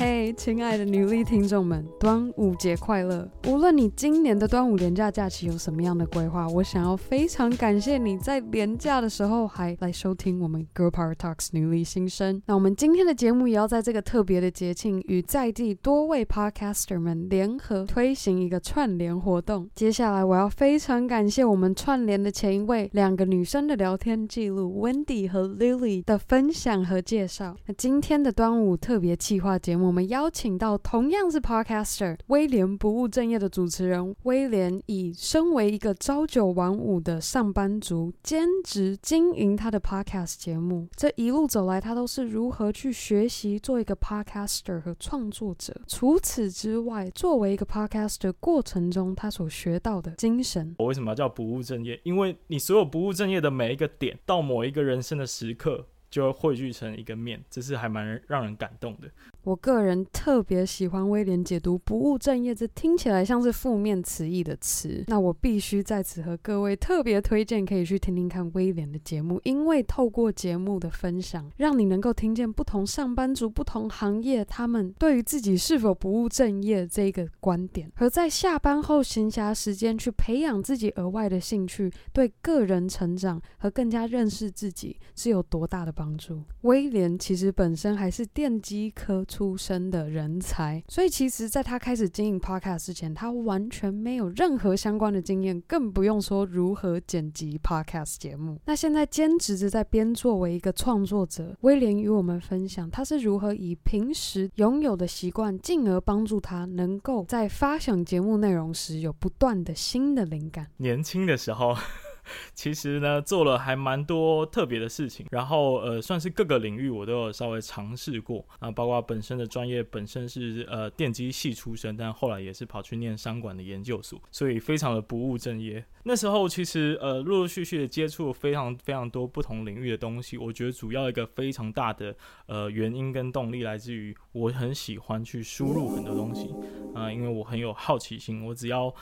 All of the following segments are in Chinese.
嘿，亲爱的女力听众们，端午节快乐！无论你今年的端午连假假期有什么样的规划，我想要非常感谢你在连假的时候还来收听我们 Girl Power Talks 女力新生。那我们今天的节目也要在这个特别的节庆，与在地多位 Podcaster 们联合推行一个串联活动。接下来我要非常感谢我们串联的前一位两个女生的聊天记录，Wendy 和 Lily 的分享和介绍。那今天的端午特别企划节目。我们邀请到同样是 Podcaster 威廉不务正业的主持人威廉，以身为一个朝九晚五的上班族，兼职经营他的 Podcast 节目。这一路走来，他都是如何去学习做一个 Podcaster 和创作者。除此之外，作为一个 Podcaster 过程中，他所学到的精神。我为什么要叫不务正业？因为你所有不务正业的每一个点，到某一个人生的时刻，就会汇聚成一个面，这是还蛮让人感动的。我个人特别喜欢威廉解读“不务正业”这听起来像是负面词义的词。那我必须在此和各位特别推荐，可以去听听看威廉的节目，因为透过节目的分享，让你能够听见不同上班族、不同行业他们对于自己是否不务正业这一个观点，和在下班后闲暇时间去培养自己额外的兴趣，对个人成长和更加认识自己是有多大的帮助。威廉其实本身还是电机科出身的人才，所以其实，在他开始经营 Podcast 之前，他完全没有任何相关的经验，更不用说如何剪辑 Podcast 节目。那现在兼职着在编作为一个创作者，威廉与我们分享他是如何以平时拥有的习惯，进而帮助他能够在发想节目内容时有不断的新的灵感。年轻的时候。其实呢，做了还蛮多特别的事情，然后呃，算是各个领域我都有稍微尝试过啊，包括本身的专业本身是呃电机系出身，但后来也是跑去念商管的研究所，所以非常的不务正业。那时候其实呃陆陆续续的接触非常非常多不同领域的东西，我觉得主要一个非常大的呃原因跟动力来自于我很喜欢去输入很多东西啊，因为我很有好奇心，我只要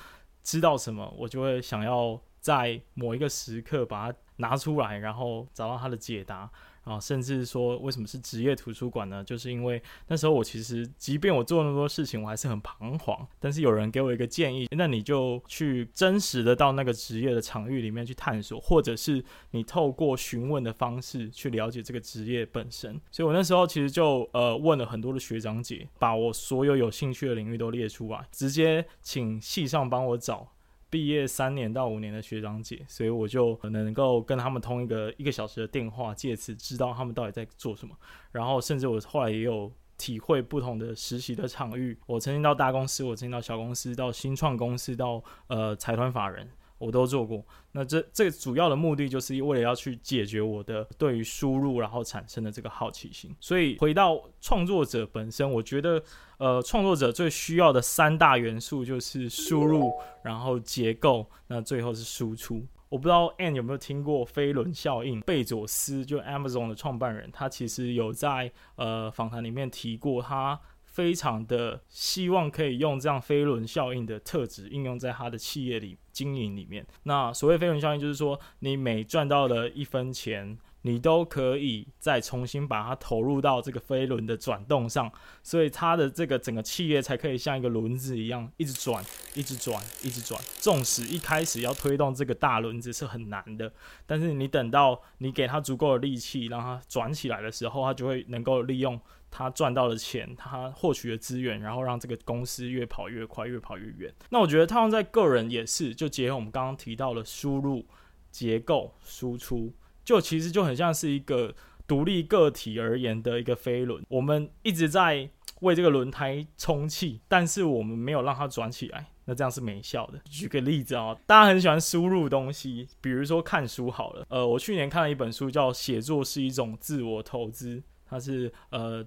知道什么，我就会想要。在某一个时刻把它拿出来，然后找到它的解答啊，甚至说为什么是职业图书馆呢？就是因为那时候我其实，即便我做那么多事情，我还是很彷徨。但是有人给我一个建议，那你就去真实的到那个职业的场域里面去探索，或者是你透过询问的方式去了解这个职业本身。所以我那时候其实就呃问了很多的学长姐，把我所有有兴趣的领域都列出来，直接请系上帮我找。毕业三年到五年的学长姐，所以我就能够跟他们通一个一个小时的电话，借此知道他们到底在做什么。然后，甚至我后来也有体会不同的实习的场域。我曾经到大公司，我曾经到小公司，到新创公司，到呃财团法人。我都做过，那这这主要的目的就是为了要去解决我的对于输入然后产生的这个好奇心。所以回到创作者本身，我觉得呃创作者最需要的三大元素就是输入，然后结构，那最后是输出。我不知道 Anne 有没有听过飞轮效应？贝佐斯就 Amazon 的创办人，他其实有在呃访谈里面提过他。非常的希望可以用这样飞轮效应的特质应用在他的企业里经营里面。那所谓飞轮效应，就是说你每赚到了一分钱，你都可以再重新把它投入到这个飞轮的转动上，所以它的这个整个企业才可以像一个轮子一样一直转，一直转，一直转。纵使一开始要推动这个大轮子是很难的，但是你等到你给它足够的力气，让它转起来的时候，它就会能够利用。他赚到的钱，他获取的资源，然后让这个公司越跑越快，越跑越远。那我觉得套用在个人也是，就结合我们刚刚提到的输入、结构、输出，就其实就很像是一个独立个体而言的一个飞轮。我们一直在为这个轮胎充气，但是我们没有让它转起来，那这样是没效的。举个例子啊，大家很喜欢输入东西，比如说看书好了。呃，我去年看了一本书，叫《写作是一种自我投资》，它是呃。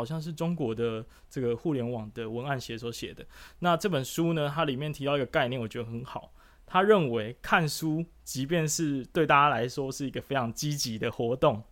好像是中国的这个互联网的文案写手写的。那这本书呢，它里面提到一个概念，我觉得很好。他认为看书，即便是对大家来说是一个非常积极的活动，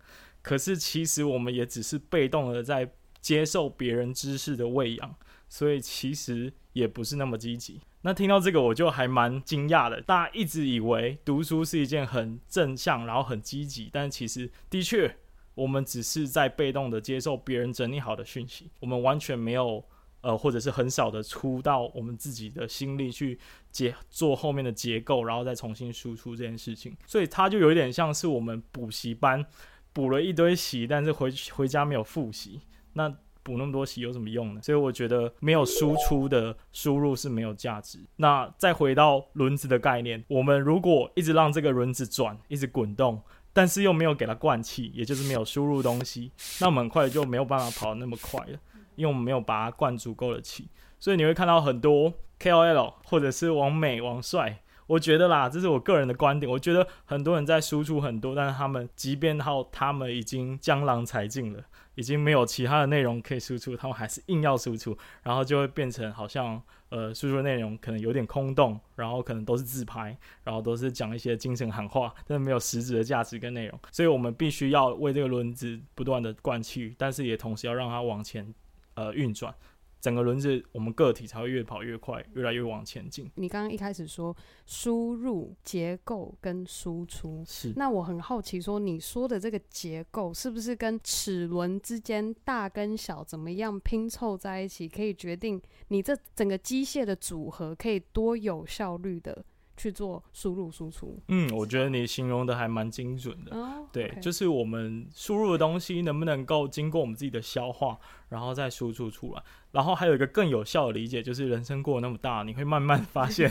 可是其实我们也只是被动的在接受别人知识的喂养，所以其实也不是那么积极。那听到这个，我就还蛮惊讶的。大家一直以为读书是一件很正向，然后很积极，但其实的确。我们只是在被动的接受别人整理好的讯息，我们完全没有呃，或者是很少的出到我们自己的心力去结做后面的结构，然后再重新输出这件事情。所以它就有点像是我们补习班补了一堆习，但是回回家没有复习。那补那么多习有什么用呢？所以我觉得没有输出的输入是没有价值。那再回到轮子的概念，我们如果一直让这个轮子转，一直滚动。但是又没有给它灌气，也就是没有输入东西，那我们很快就没有办法跑那么快了，因为我们没有把它灌足够的气。所以你会看到很多 KOL 或者是王美王帅，我觉得啦，这是我个人的观点，我觉得很多人在输出很多，但是他们即便到他们已经江郎才尽了，已经没有其他的内容可以输出，他们还是硬要输出，然后就会变成好像。呃，输出内容可能有点空洞，然后可能都是自拍，然后都是讲一些精神喊话，但是没有实质的价值跟内容。所以我们必须要为这个轮子不断的灌气，但是也同时要让它往前呃运转。整个轮子，我们个体才会越跑越快，越来越往前进。你刚刚一开始说输入结构跟输出，是。那我很好奇，说你说的这个结构是不是跟齿轮之间大跟小怎么样拼凑在一起，可以决定你这整个机械的组合可以多有效率的？去做输入输出，嗯，我觉得你形容的还蛮精准的。哦、对，okay. 就是我们输入的东西能不能够经过我们自己的消化，然后再输出出来。然后还有一个更有效的理解，就是人生过那么大，你会慢慢发现，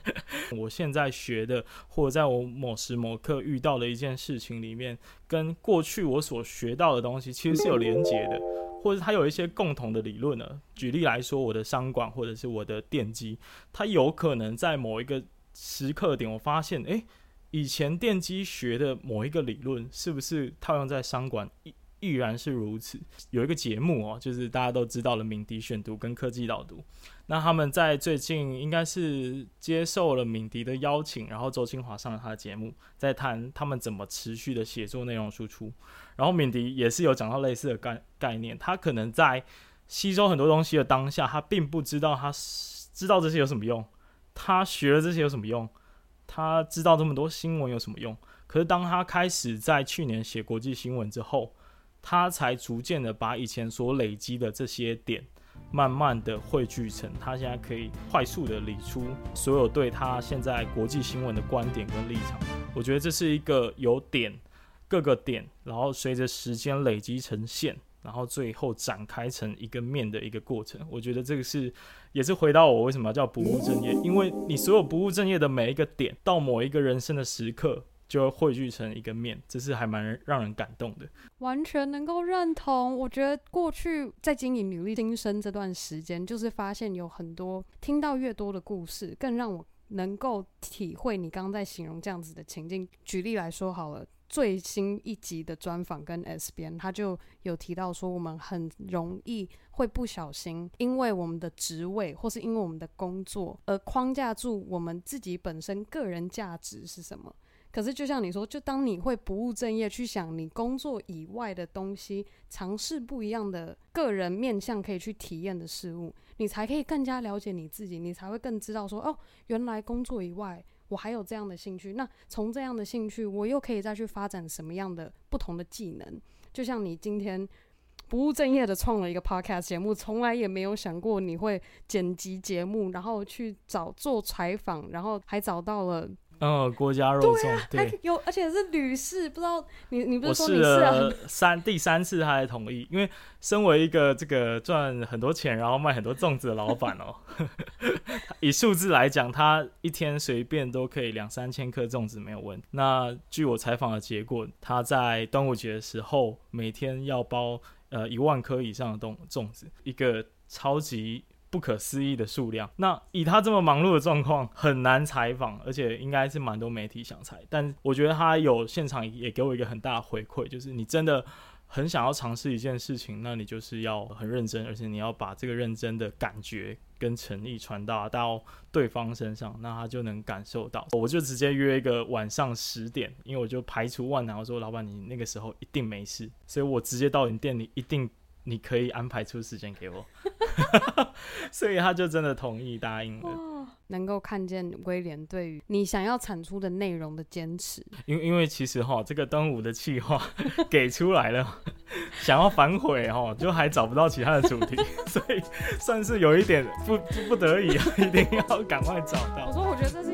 我现在学的，或者在我某时某刻遇到的一件事情里面，跟过去我所学到的东西其实是有连结的，或者它有一些共同的理论呢。举例来说，我的商管或者是我的电机，它有可能在某一个时刻点，我发现，诶，以前电机学的某一个理论，是不是套用在商管，亦依然是如此？有一个节目哦，就是大家都知道的敏迪选读跟科技导读，那他们在最近应该是接受了敏迪的邀请，然后周清华上了他的节目，在谈他们怎么持续的写作内容输出。然后敏迪也是有讲到类似的概概念，他可能在吸收很多东西的当下，他并不知道他知道这些有什么用。他学了这些有什么用？他知道这么多新闻有什么用？可是当他开始在去年写国际新闻之后，他才逐渐的把以前所累积的这些点，慢慢的汇聚成他现在可以快速的理出所有对他现在国际新闻的观点跟立场。我觉得这是一个有点各个点，然后随着时间累积成线，然后最后展开成一个面的一个过程。我觉得这个是。也是回到我为什么要叫不务正业，因为你所有不务正业的每一个点，到某一个人生的时刻，就会汇聚成一个面，这是还蛮让人感动的。完全能够认同。我觉得过去在经营努力新生这段时间，就是发现有很多听到越多的故事，更让我能够体会你刚刚在形容这样子的情境。举例来说好了。最新一集的专访跟 S 编，他就有提到说，我们很容易会不小心，因为我们的职位或是因为我们的工作而框架住我们自己本身个人价值是什么。可是就像你说，就当你会不务正业去想你工作以外的东西，尝试不一样的个人面向可以去体验的事物，你才可以更加了解你自己，你才会更知道说，哦，原来工作以外。我还有这样的兴趣，那从这样的兴趣，我又可以再去发展什么样的不同的技能？就像你今天不务正业的创了一个 podcast 节目，从来也没有想过你会剪辑节目，然后去找做采访，然后还找到了。嗯，郭家肉粽，对、啊，有，而且是屡试，不知道你你不是说你试了三第三次他才同意，因为身为一个这个赚很多钱然后卖很多粽子的老板哦，以数字来讲，他一天随便都可以两三千颗粽子没有问题。那据我采访的结果，他在端午节的时候每天要包呃一万颗以上的粽粽子，一个超级。不可思议的数量。那以他这么忙碌的状况，很难采访，而且应该是蛮多媒体想采。但我觉得他有现场也给我一个很大的回馈，就是你真的很想要尝试一件事情，那你就是要很认真，而且你要把这个认真的感觉跟诚意传达到对方身上，那他就能感受到。我就直接约一个晚上十点，因为我就排除万难，我说老板你那个时候一定没事，所以我直接到你店里一定。你可以安排出时间给我，所以他就真的同意答应了。能够看见威廉对于你想要产出的内容的坚持。因因为其实哈，这个端午的企划 给出来了，想要反悔哈，就还找不到其他的主题，所以算是有一点不不得已，一定要赶快找到。我说，我觉得这是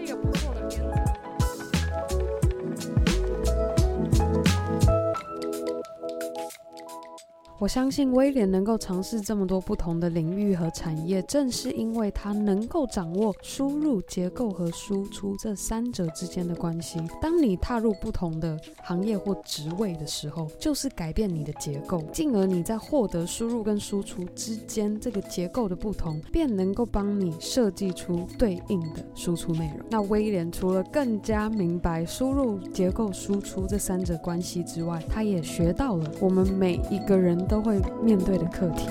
我相信威廉能够尝试这么多不同的领域和产业，正是因为他能够掌握输入结构和输出这三者之间的关系。当你踏入不同的行业或职位的时候，就是改变你的结构，进而你在获得输入跟输出之间这个结构的不同，便能够帮你设计出对应的输出内容。那威廉除了更加明白输入结构输出这三者关系之外，他也学到了我们每一个人。都会面对的课题。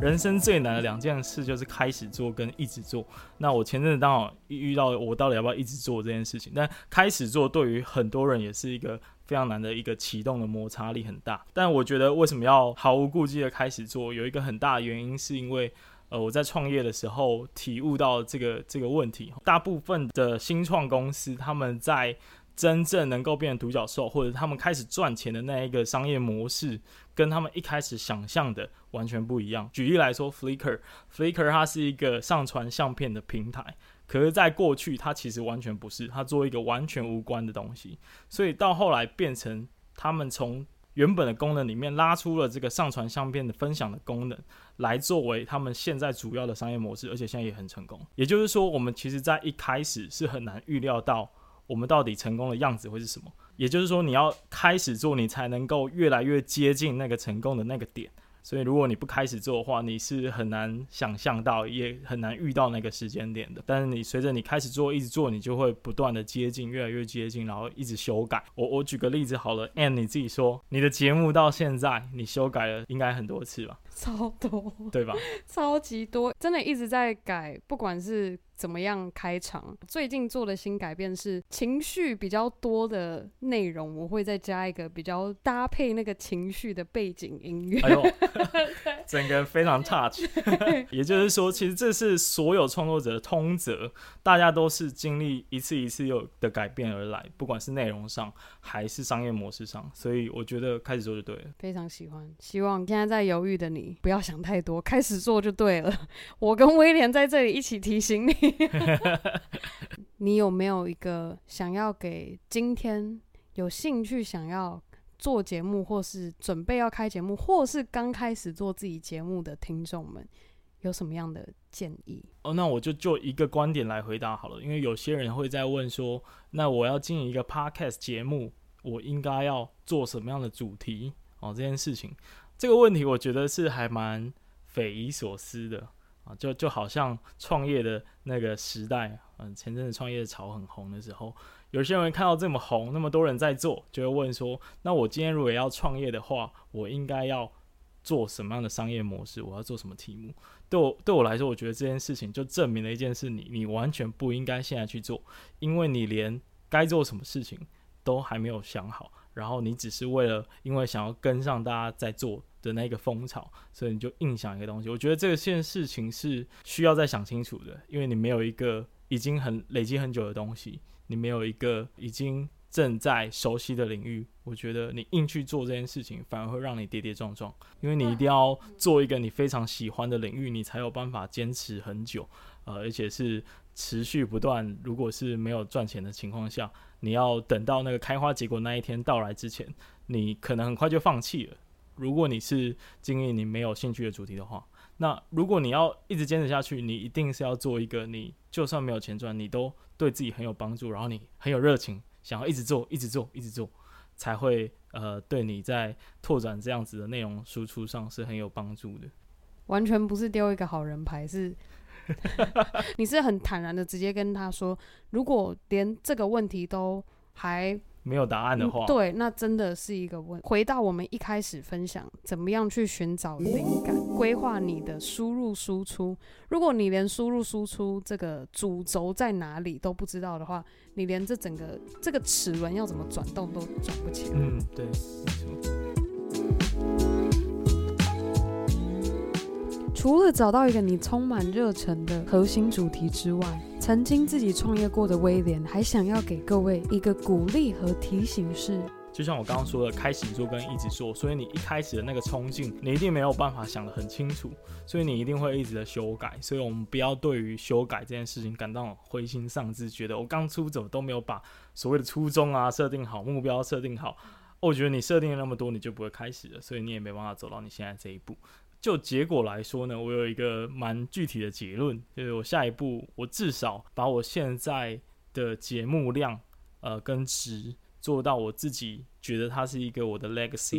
人生最难的两件事就是开始做跟一直做。那我前阵子刚好遇到我到底要不要一直做这件事情，但开始做对于很多人也是一个非常难的一个启动的摩擦力很大。但我觉得为什么要毫无顾忌的开始做，有一个很大的原因是因为。呃，我在创业的时候体悟到这个这个问题。大部分的新创公司，他们在真正能够变成独角兽，或者他们开始赚钱的那一个商业模式，跟他们一开始想象的完全不一样。举例来说，Flickr，Flickr 它是一个上传相片的平台，可是在过去它其实完全不是，它做一个完全无关的东西。所以到后来变成他们从原本的功能里面拉出了这个上传相片的分享的功能，来作为他们现在主要的商业模式，而且现在也很成功。也就是说，我们其实在一开始是很难预料到我们到底成功的样子会是什么。也就是说，你要开始做，你才能够越来越接近那个成功的那个点。所以，如果你不开始做的话，你是很难想象到，也很难遇到那个时间点的。但是，你随着你开始做，一直做，你就会不断的接近，越来越接近，然后一直修改。我我举个例子好了，Anne，你自己说，你的节目到现在，你修改了应该很多次吧？超多，对吧？超级多，真的一直在改，不管是。怎么样开场？最近做的新改变是情绪比较多的内容，我会再加一个比较搭配那个情绪的背景音乐。哎呦，整个非常 touch。也就是说，其实这是所有创作者的通则，大家都是经历一次一次又的改变而来，不管是内容上还是商业模式上。所以我觉得开始做就对了。非常喜欢，希望现在在犹豫的你不要想太多，开始做就对了。我跟威廉在这里一起提醒你。你有没有一个想要给今天有兴趣想要做节目，或是准备要开节目，或是刚开始做自己节目的听众们，有什么样的建议？哦，那我就就一个观点来回答好了，因为有些人会在问说，那我要经营一个 podcast 节目，我应该要做什么样的主题？哦，这件事情，这个问题我觉得是还蛮匪夷所思的。啊，就就好像创业的那个时代，嗯，前阵子创业潮很红的时候，有些人看到这么红，那么多人在做，就会问说：那我今天如果要创业的话，我应该要做什么样的商业模式？我要做什么题目？对我对我来说，我觉得这件事情就证明了一件事：你你完全不应该现在去做，因为你连该做什么事情都还没有想好，然后你只是为了因为想要跟上大家在做。的那个风潮，所以你就硬想一个东西。我觉得这个件事情是需要再想清楚的，因为你没有一个已经很累积很久的东西，你没有一个已经正在熟悉的领域。我觉得你硬去做这件事情，反而会让你跌跌撞撞。因为你一定要做一个你非常喜欢的领域，你才有办法坚持很久，呃，而且是持续不断。如果是没有赚钱的情况下，你要等到那个开花结果那一天到来之前，你可能很快就放弃了。如果你是经营你没有兴趣的主题的话，那如果你要一直坚持下去，你一定是要做一个你就算没有钱赚，你都对自己很有帮助，然后你很有热情，想要一直做、一直做、一直做，才会呃对你在拓展这样子的内容输出上是很有帮助的。完全不是丢一个好人牌，是 你是很坦然的直接跟他说，如果连这个问题都还。没有答案的话，嗯，对，那真的是一个问。回到我们一开始分享，怎么样去寻找灵感，规划你的输入输出。如果你连输入输出这个主轴在哪里都不知道的话，你连这整个这个齿轮要怎么转动都转不起来。嗯，对，没错。除了找到一个你充满热忱的核心主题之外，曾经自己创业过的威廉还想要给各位一个鼓励和提醒是。就像我刚刚说的，开始做跟一直做，所以你一开始的那个冲劲，你一定没有办法想得很清楚，所以你一定会一直的修改。所以我们不要对于修改这件事情感到灰心丧志，觉得我刚出怎么都没有把所谓的初衷啊设定好，目标设定好。我觉得你设定了那么多，你就不会开始了，所以你也没办法走到你现在这一步。就结果来说呢，我有一个蛮具体的结论，就是我下一步，我至少把我现在的节目量，呃，跟值。做到我自己觉得它是一个我的 legacy，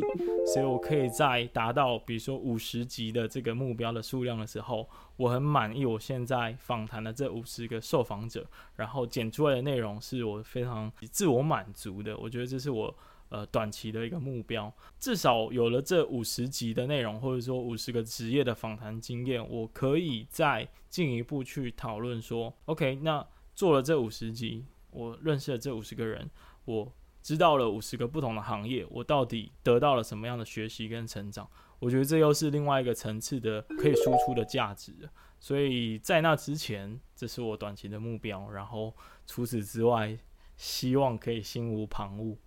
所以我可以在达到比如说五十集的这个目标的数量的时候，我很满意我现在访谈的这五十个受访者，然后剪出来的内容是我非常自我满足的。我觉得这是我呃短期的一个目标，至少有了这五十集的内容，或者说五十个职业的访谈经验，我可以再进一步去讨论说，OK，那做了这五十集，我认识了这五十个人，我。知道了五十个不同的行业，我到底得到了什么样的学习跟成长？我觉得这又是另外一个层次的可以输出的价值。所以在那之前，这是我短期的目标。然后除此之外，希望可以心无旁骛。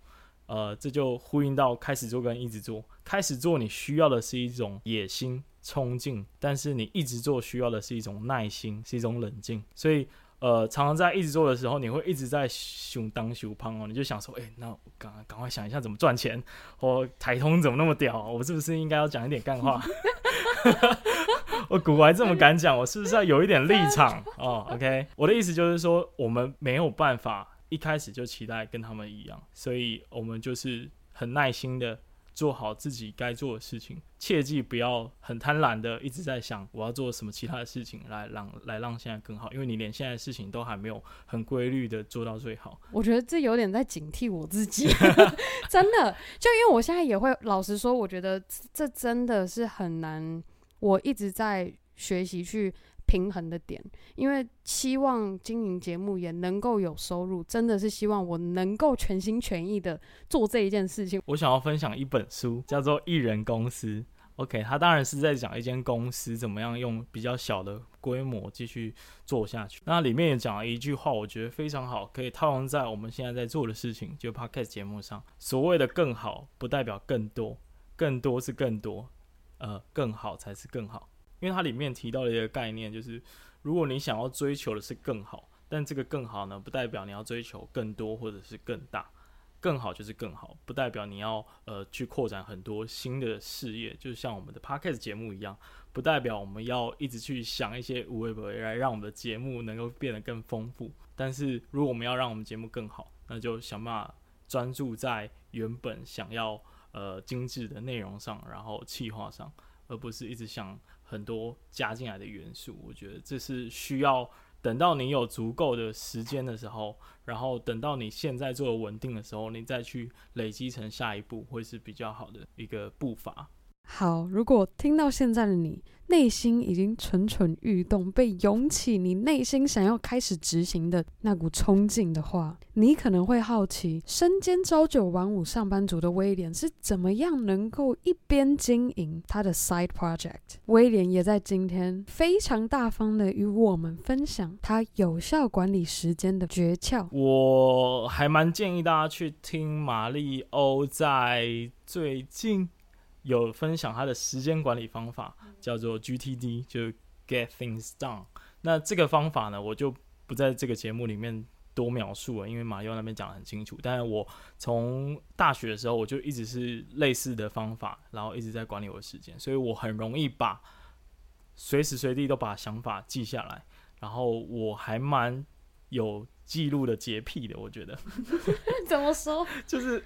呃，这就呼应到开始做跟一直做。开始做你需要的是一种野心、冲劲，但是你一直做需要的是一种耐心，是一种冷静。所以。呃，常常在一直做的时候，你会一直在熊当熊胖哦，你就想说，哎、那赶赶快想一下怎么赚钱，我台通怎么那么屌，我是不是应该要讲一点干话？我古来这么敢讲，我是不是要有一点立场哦？OK，我的意思就是说，我们没有办法一开始就期待跟他们一样，所以我们就是很耐心的。做好自己该做的事情，切记不要很贪婪的一直在想我要做什么其他的事情来让来让现在更好，因为你连现在的事情都还没有很规律的做到最好。我觉得这有点在警惕我自己，真的，就因为我现在也会老实说，我觉得这真的是很难，我一直在学习去。平衡的点，因为希望经营节目也能够有收入，真的是希望我能够全心全意的做这一件事情。我想要分享一本书，叫做《艺人公司》。OK，他当然是在讲一间公司怎么样用比较小的规模继续做下去。那里面也讲了一句话，我觉得非常好，可以套用在我们现在在做的事情，就 Podcast 节目上。所谓的更好，不代表更多，更多是更多，呃，更好才是更好。因为它里面提到的一个概念，就是如果你想要追求的是更好，但这个更好呢，不代表你要追求更多或者是更大，更好就是更好，不代表你要呃去扩展很多新的事业，就是像我们的 Podcast 节目一样，不代表我们要一直去想一些无为不为来让我们的节目能够变得更丰富。但是如果我们要让我们节目更好，那就想办法专注在原本想要呃精致的内容上，然后企划上，而不是一直想。很多加进来的元素，我觉得这是需要等到你有足够的时间的时候，然后等到你现在做的稳定的时候，你再去累积成下一步，会是比较好的一个步伐。好，如果听到现在的你，内心已经蠢蠢欲动，被涌起你内心想要开始执行的那股冲劲的话，你可能会好奇，身兼朝九晚五上班族的威廉是怎么样能够一边经营他的 side project。威廉也在今天非常大方的与我们分享他有效管理时间的诀窍。我还蛮建议大家去听玛丽欧在最近。有分享他的时间管理方法，叫做 GTD，就 Get Things Done。那这个方法呢，我就不在这个节目里面多描述了，因为马优那边讲的很清楚。但是我从大学的时候，我就一直是类似的方法，然后一直在管理我的时间，所以我很容易把随时随地都把想法记下来。然后我还蛮有记录的洁癖的，我觉得。怎么说？就是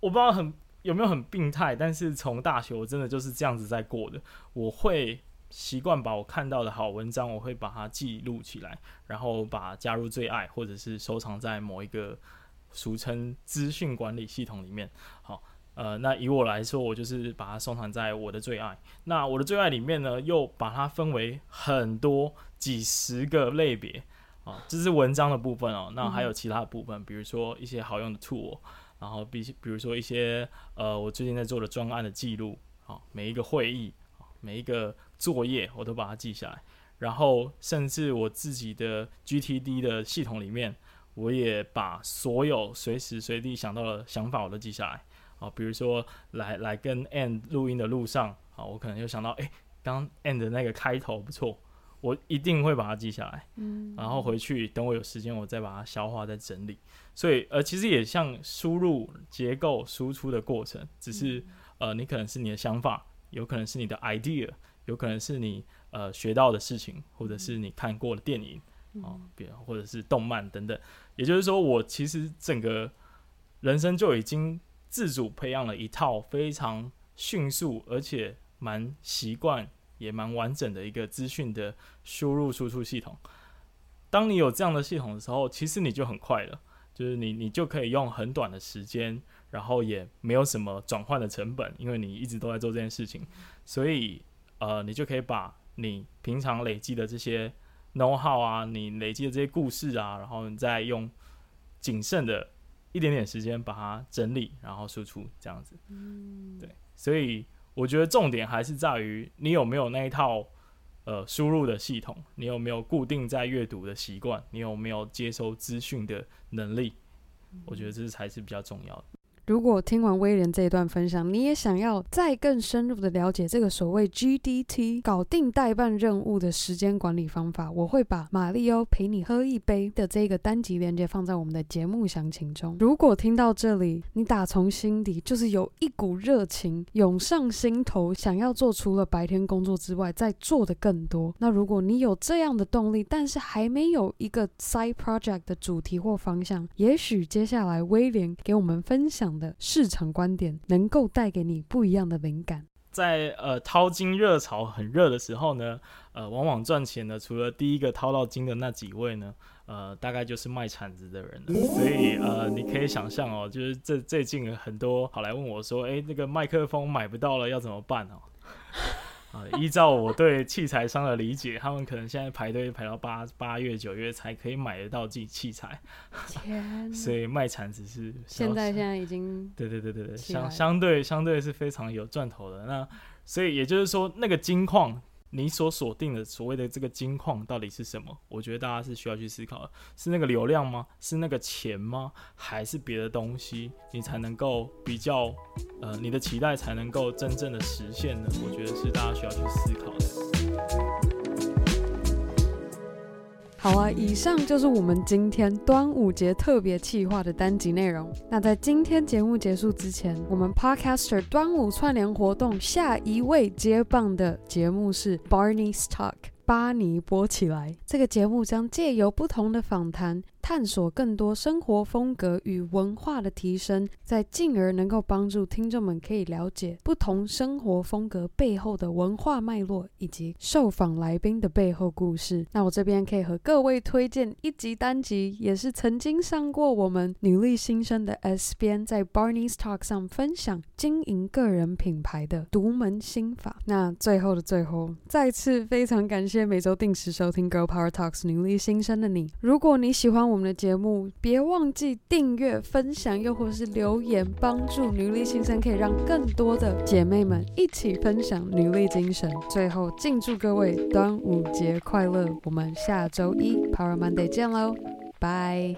我不知道很。有没有很病态？但是从大学我真的就是这样子在过的。我会习惯把我看到的好文章，我会把它记录起来，然后把加入最爱，或者是收藏在某一个俗称资讯管理系统里面。好，呃，那以我来说，我就是把它收藏在我的最爱。那我的最爱里面呢，又把它分为很多几十个类别啊，这是文章的部分哦。那还有其他的部分，比如说一些好用的 tool。然后比比如说一些呃，我最近在做的专案的记录，啊，每一个会议啊，每一个作业我都把它记下来，然后甚至我自己的 GTD 的系统里面，我也把所有随时随地想到的想法我都记下来。啊，比如说来来跟 And 录音的路上，啊，我可能就想到，诶，刚 And 的那个开头不错，我一定会把它记下来。嗯，然后回去等我有时间，我再把它消化、再整理。所以，呃，其实也像输入、结构、输出的过程，只是呃，你可能是你的想法，有可能是你的 idea，有可能是你呃学到的事情，或者是你看过的电影，啊，别或者是动漫等等。也就是说，我其实整个人生就已经。自主培养了一套非常迅速，而且蛮习惯，也蛮完整的一个资讯的输入输出系统。当你有这样的系统的时候，其实你就很快了，就是你你就可以用很短的时间，然后也没有什么转换的成本，因为你一直都在做这件事情，所以呃，你就可以把你平常累积的这些 know how 啊，你累积的这些故事啊，然后你再用谨慎的。一点点时间把它整理，然后输出这样子。嗯，对，所以我觉得重点还是在于你有没有那一套呃输入的系统，你有没有固定在阅读的习惯，你有没有接收资讯的能力，我觉得这才是比较重要的。如果听完威廉这一段分享，你也想要再更深入的了解这个所谓 GDT 搞定待办任务的时间管理方法，我会把马力欧陪你喝一杯的这个单集链接放在我们的节目详情中。如果听到这里，你打从心底就是有一股热情涌上心头，想要做除了白天工作之外再做的更多。那如果你有这样的动力，但是还没有一个 side project 的主题或方向，也许接下来威廉给我们分享的市场观点能够带给你不一样的灵感。在呃淘金热潮很热的时候呢，呃，往往赚钱的除了第一个淘到金的那几位呢，呃，大概就是卖铲子的人了。所以呃，你可以想象哦，就是这最近很多好来问我说，哎，那个麦克风买不到了，要怎么办哦？啊，依照我对器材商的理解，他们可能现在排队排到八八月九月才可以买得到自己器材，天，所以卖铲子是现在现在已经对对对对对，相相对相对是非常有赚头的。那所以也就是说，那个金矿。你所锁定的所谓的这个金矿到底是什么？我觉得大家是需要去思考的，是那个流量吗？是那个钱吗？还是别的东西？你才能够比较，呃，你的期待才能够真正的实现呢？我觉得是大家需要去思考的。好啊，以上就是我们今天端午节特别企划的单集内容。那在今天节目结束之前，我们 Podcaster 端午串联活动下一位接棒的节目是 Barney's Talk，巴尼播起来。这个节目将借由不同的访谈，探索更多生活风格与文化的提升，再进而能够帮助听众们可以了解不同生活风格背后的文化脉络，以及受访来宾的背后故事。那我这边可以和各位推荐一集单集，也是曾经上过我们女力新生的 S 编在 Barney's Talk 上分享经营个人品牌的独门心法。那最后的最后，再次非常感谢每周定时收听 Girl Power Talks 女力新生的你。如果你喜欢我，们的节目，别忘记订阅、分享，又或是留言，帮助女力新生，可以让更多的姐妹们一起分享女力精神。最后，敬祝各位端午节快乐！我们下周一 Power Monday 见喽，拜。